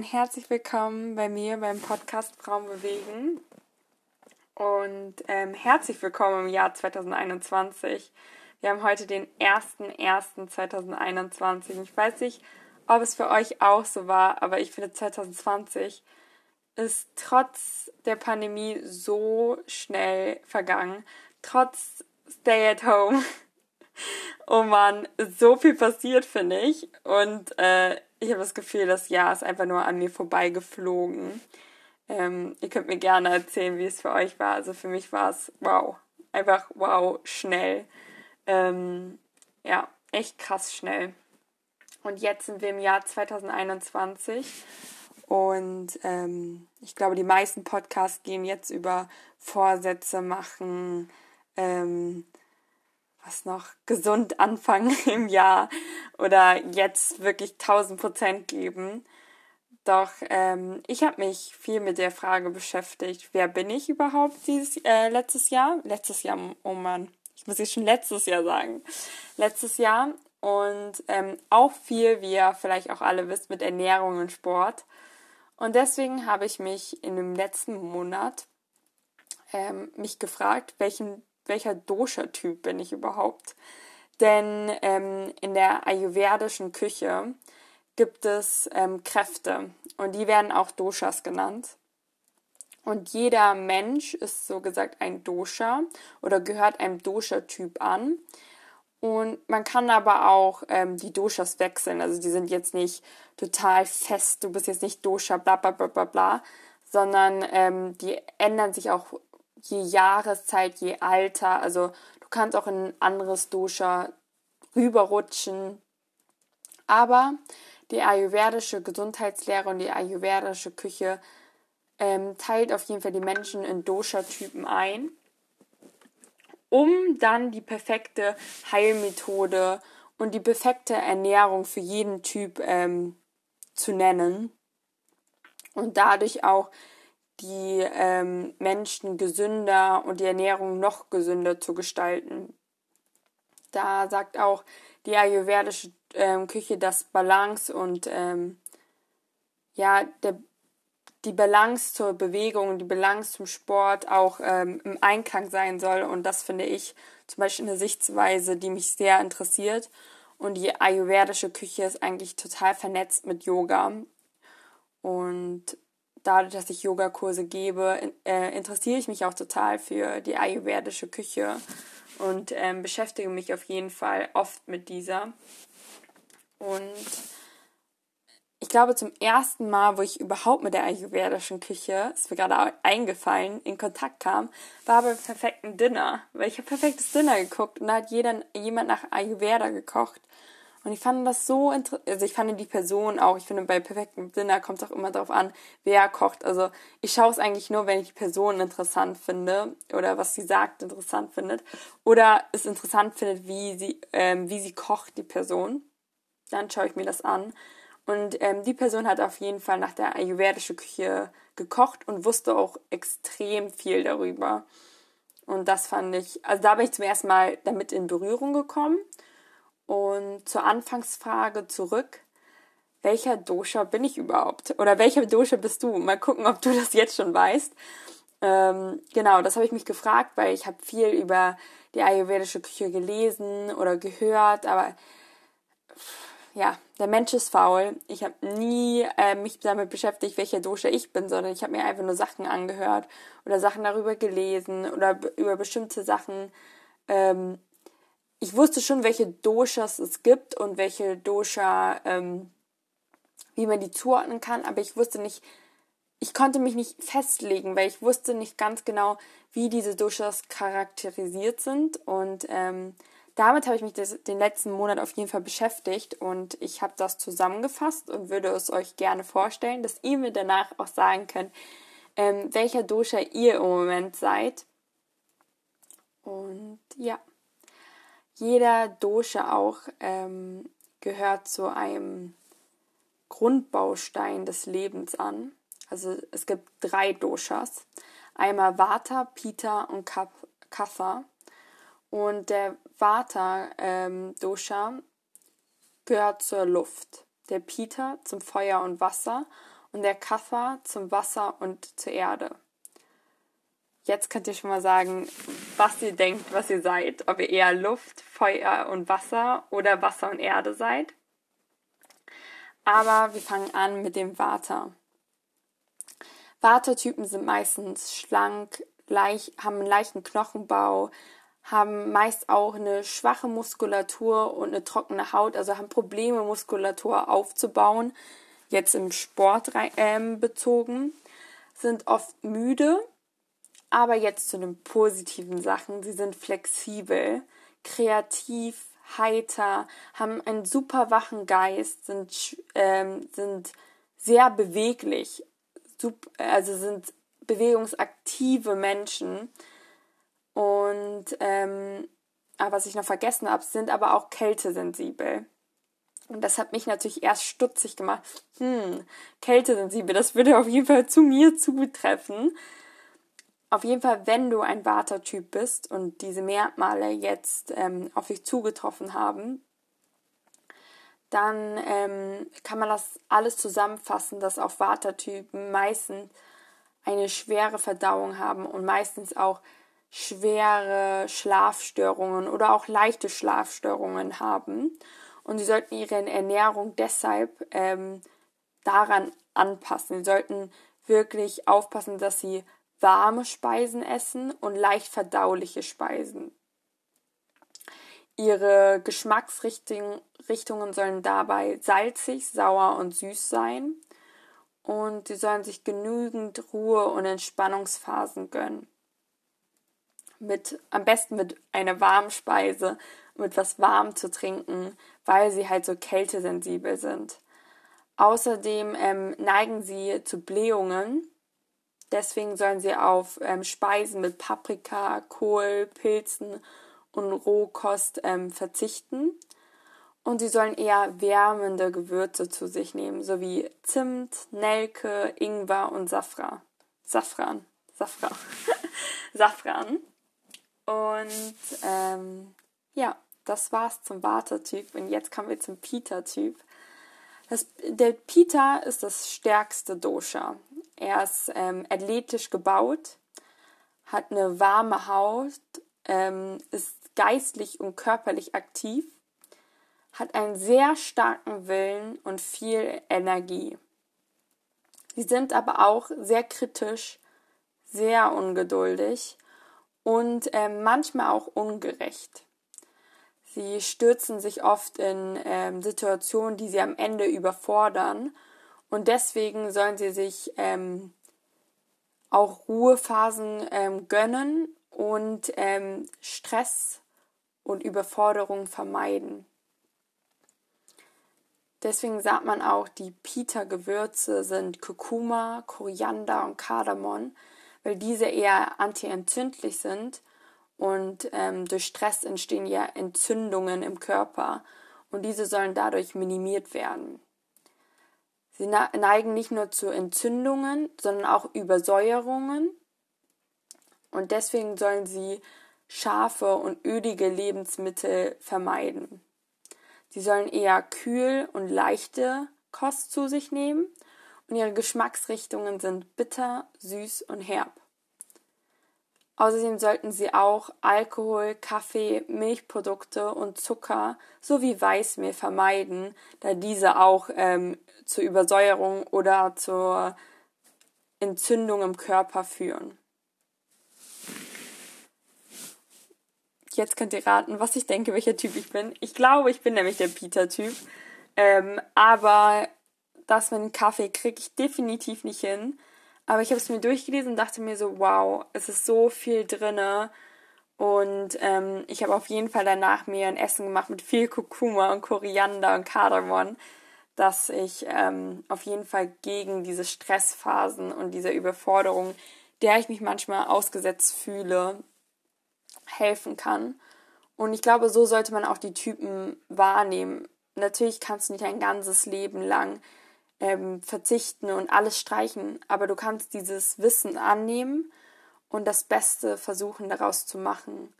und herzlich willkommen bei mir beim Podcast Frauen bewegen. Und ähm, herzlich willkommen im Jahr 2021. Wir haben heute den 01.01.2021. Ich weiß nicht, ob es für euch auch so war, aber ich finde 2020 ist trotz der Pandemie so schnell vergangen. Trotz Stay at Home. Oh man, so viel passiert, finde ich. Und äh, ich habe das Gefühl, das Jahr ist einfach nur an mir vorbeigeflogen. Ähm, ihr könnt mir gerne erzählen, wie es für euch war. Also für mich war es wow. Einfach wow, schnell. Ähm, ja, echt krass schnell. Und jetzt sind wir im Jahr 2021. Und ähm, ich glaube, die meisten Podcasts gehen jetzt über Vorsätze machen, ähm, was noch gesund anfangen im Jahr oder jetzt wirklich 1000 Prozent geben. Doch ähm, ich habe mich viel mit der Frage beschäftigt, wer bin ich überhaupt dieses äh, letztes Jahr? Letztes Jahr, oh Mann, ich muss jetzt schon letztes Jahr sagen. Letztes Jahr und ähm, auch viel, wie ihr vielleicht auch alle wisst, mit Ernährung und Sport. Und deswegen habe ich mich in dem letzten Monat ähm, mich gefragt, welchen welcher Dosha-Typ bin ich überhaupt? Denn ähm, in der ayurvedischen Küche gibt es ähm, Kräfte und die werden auch Doshas genannt. Und jeder Mensch ist so gesagt ein Dosha oder gehört einem Dosha-Typ an. Und man kann aber auch ähm, die Doshas wechseln. Also die sind jetzt nicht total fest, du bist jetzt nicht Dosha, bla bla bla bla bla, sondern ähm, die ändern sich auch je Jahreszeit, je Alter. Also du kannst auch in ein anderes Dosha rüberrutschen. Aber die ayurvedische Gesundheitslehre und die ayurvedische Küche ähm, teilt auf jeden Fall die Menschen in Dosha-Typen ein, um dann die perfekte Heilmethode und die perfekte Ernährung für jeden Typ ähm, zu nennen und dadurch auch die ähm, Menschen gesünder und die Ernährung noch gesünder zu gestalten. Da sagt auch die ayurvedische ähm, Küche, dass Balance und ähm, ja, der, die Balance zur Bewegung, die Balance zum Sport auch ähm, im Einklang sein soll. Und das finde ich zum Beispiel eine Sichtweise, die mich sehr interessiert. Und die ayurvedische Küche ist eigentlich total vernetzt mit Yoga. Und dadurch, dass ich Yogakurse gebe, äh, interessiere ich mich auch total für die ayurvedische Küche und ähm, beschäftige mich auf jeden Fall oft mit dieser. Und ich glaube, zum ersten Mal, wo ich überhaupt mit der ayurvedischen Küche, ist mir gerade eingefallen, in Kontakt kam, war beim perfekten Dinner. Weil ich habe perfektes Dinner geguckt und da hat jeder, jemand nach Ayurveda gekocht. Und ich fand das so interessant, also ich fand die Person auch, ich finde bei perfektem Dinner kommt es auch immer darauf an, wer kocht. Also ich schaue es eigentlich nur, wenn ich die Person interessant finde oder was sie sagt interessant findet oder es interessant findet, wie sie, ähm, wie sie kocht, die Person. Dann schaue ich mir das an. Und ähm, die Person hat auf jeden Fall nach der ayurvedischen Küche gekocht und wusste auch extrem viel darüber. Und das fand ich, also da bin ich zum ersten Mal damit in Berührung gekommen. Und zur Anfangsfrage zurück. Welcher Dosha bin ich überhaupt? Oder welcher Dosha bist du? Mal gucken, ob du das jetzt schon weißt. Ähm, genau, das habe ich mich gefragt, weil ich habe viel über die ayurvedische Küche gelesen oder gehört, aber ja, der Mensch ist faul. Ich habe nie äh, mich damit beschäftigt, welcher Dosha ich bin, sondern ich habe mir einfach nur Sachen angehört oder Sachen darüber gelesen oder über bestimmte Sachen ähm, ich wusste schon, welche Doshas es gibt und welche Dosha, ähm, wie man die zuordnen kann, aber ich wusste nicht, ich konnte mich nicht festlegen, weil ich wusste nicht ganz genau, wie diese Doshas charakterisiert sind und ähm, damit habe ich mich das, den letzten Monat auf jeden Fall beschäftigt und ich habe das zusammengefasst und würde es euch gerne vorstellen, dass ihr mir danach auch sagen könnt, ähm, welcher Dosha ihr im Moment seid. Und ja jeder Dosha auch ähm, gehört zu einem Grundbaustein des Lebens an. Also es gibt drei Doshas. Einmal Vata, Pita und Kapha. Und der Vata-Dosha ähm, gehört zur Luft, der Pita zum Feuer und Wasser und der Kapha zum Wasser und zur Erde. Jetzt könnt ihr schon mal sagen, was ihr denkt, was ihr seid. Ob ihr eher Luft, Feuer und Wasser oder Wasser und Erde seid. Aber wir fangen an mit dem Vata. Vata-Typen sind meistens schlank, leicht, haben einen leichten Knochenbau, haben meist auch eine schwache Muskulatur und eine trockene Haut, also haben Probleme, Muskulatur aufzubauen, jetzt im Sport äh, bezogen, sind oft müde, aber jetzt zu den positiven Sachen. Sie sind flexibel, kreativ, heiter, haben einen super wachen Geist, sind, ähm, sind sehr beweglich, also sind bewegungsaktive Menschen. Und ähm, aber was ich noch vergessen habe, sind aber auch kältesensibel. Und das hat mich natürlich erst stutzig gemacht. Hm, kältesensibel, das würde auf jeden Fall zu mir zutreffen. Auf jeden Fall, wenn du ein Vata-Typ bist und diese Merkmale jetzt ähm, auf dich zugetroffen haben, dann ähm, kann man das alles zusammenfassen, dass auch Vata-Typen meistens eine schwere Verdauung haben und meistens auch schwere Schlafstörungen oder auch leichte Schlafstörungen haben. Und sie sollten ihre Ernährung deshalb ähm, daran anpassen. Sie sollten wirklich aufpassen, dass sie warme Speisen essen und leicht verdauliche Speisen. Ihre Geschmacksrichtungen sollen dabei salzig, sauer und süß sein und sie sollen sich genügend Ruhe und Entspannungsphasen gönnen. Mit, am besten mit einer warmen Speise, mit was warm zu trinken, weil sie halt so kältesensibel sind. Außerdem ähm, neigen sie zu Blähungen Deswegen sollen sie auf ähm, Speisen mit Paprika, Kohl, Pilzen und Rohkost ähm, verzichten. Und sie sollen eher wärmende Gewürze zu sich nehmen, sowie Zimt, Nelke, Ingwer und Safran. Safran. Safran. Safran. Und ähm, ja, das war's zum Vata-Typ. Und jetzt kommen wir zum Pita-Typ. der Pita ist das stärkste Dosha. Er ist ähm, athletisch gebaut, hat eine warme Haut, ähm, ist geistlich und körperlich aktiv, hat einen sehr starken Willen und viel Energie. Sie sind aber auch sehr kritisch, sehr ungeduldig und äh, manchmal auch ungerecht. Sie stürzen sich oft in äh, Situationen, die sie am Ende überfordern und deswegen sollen sie sich ähm, auch Ruhephasen ähm, gönnen und ähm, Stress und Überforderung vermeiden. Deswegen sagt man auch, die Pita-Gewürze sind Kurkuma, Koriander und Kardamom, weil diese eher antientzündlich sind und ähm, durch Stress entstehen ja Entzündungen im Körper und diese sollen dadurch minimiert werden. Sie neigen nicht nur zu Entzündungen, sondern auch Übersäuerungen. Und deswegen sollen sie scharfe und ölige Lebensmittel vermeiden. Sie sollen eher kühl und leichte Kost zu sich nehmen und ihre Geschmacksrichtungen sind bitter, süß und herb. Außerdem sollten sie auch Alkohol, Kaffee, Milchprodukte und Zucker sowie Weißmehl vermeiden, da diese auch ähm, zur Übersäuerung oder zur Entzündung im Körper führen. Jetzt könnt ihr raten, was ich denke, welcher Typ ich bin. Ich glaube, ich bin nämlich der Peter-Typ. Ähm, aber das mit dem Kaffee kriege ich definitiv nicht hin. Aber ich habe es mir durchgelesen und dachte mir so, wow, es ist so viel drinne. Und ähm, ich habe auf jeden Fall danach mir ein Essen gemacht mit viel Kurkuma und Koriander und Kardamom, dass ich ähm, auf jeden Fall gegen diese Stressphasen und diese Überforderung, der ich mich manchmal ausgesetzt fühle, helfen kann. Und ich glaube, so sollte man auch die Typen wahrnehmen. Natürlich kannst du nicht ein ganzes Leben lang ähm, verzichten und alles streichen, aber du kannst dieses Wissen annehmen und das Beste versuchen daraus zu machen.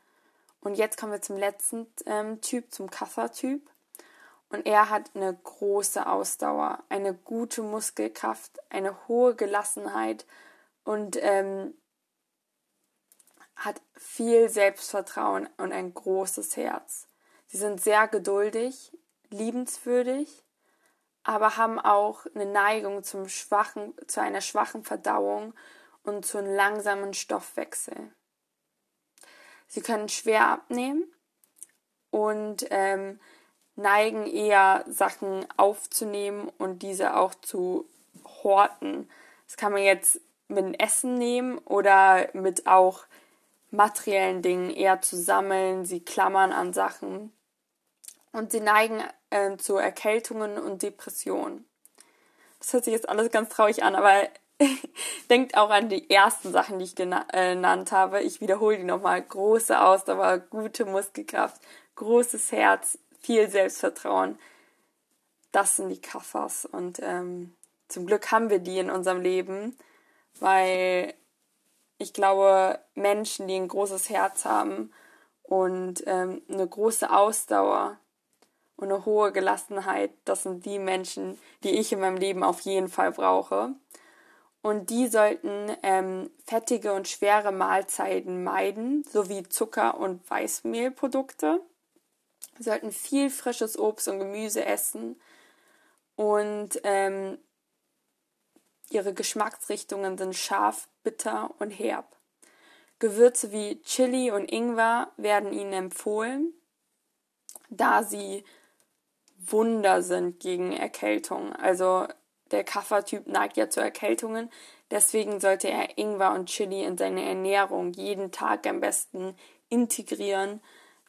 Und jetzt kommen wir zum letzten ähm, Typ, zum Kaffer-Typ. Und er hat eine große Ausdauer, eine gute Muskelkraft, eine hohe Gelassenheit und ähm, hat viel Selbstvertrauen und ein großes Herz. Sie sind sehr geduldig, liebenswürdig, aber haben auch eine Neigung zum schwachen, zu einer schwachen Verdauung und zu einem langsamen Stoffwechsel. Sie können schwer abnehmen und ähm, neigen eher Sachen aufzunehmen und diese auch zu horten. Das kann man jetzt mit Essen nehmen oder mit auch materiellen Dingen eher zu sammeln. Sie klammern an Sachen und sie neigen äh, zu Erkältungen und Depressionen. Das hört sich jetzt alles ganz traurig an, aber denkt auch an die ersten Sachen, die ich äh, genannt habe. Ich wiederhole die nochmal. Große Ausdauer, gute Muskelkraft, großes Herz, viel Selbstvertrauen. Das sind die Kaffers. Und ähm, zum Glück haben wir die in unserem Leben, weil ich glaube, Menschen, die ein großes Herz haben und ähm, eine große Ausdauer und eine hohe Gelassenheit, das sind die Menschen, die ich in meinem Leben auf jeden Fall brauche. Und die sollten ähm, fettige und schwere Mahlzeiten meiden, sowie Zucker- und Weißmehlprodukte. Sie sollten viel frisches Obst und Gemüse essen und ähm, ihre Geschmacksrichtungen sind scharf, bitter und herb. Gewürze wie Chili und Ingwer werden ihnen empfohlen, da sie Wunder sind gegen Erkältung. Also der Kaffertyp neigt ja zu Erkältungen. Deswegen sollte er Ingwer und Chili in seine Ernährung jeden Tag am besten integrieren,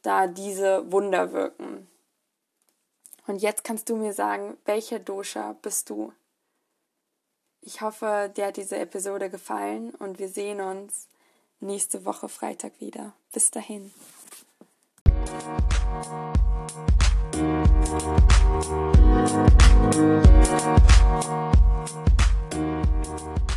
da diese Wunder wirken. Und jetzt kannst du mir sagen, welcher Dosha bist du? Ich hoffe, dir hat diese Episode gefallen und wir sehen uns nächste Woche Freitag wieder. Bis dahin. Thank you.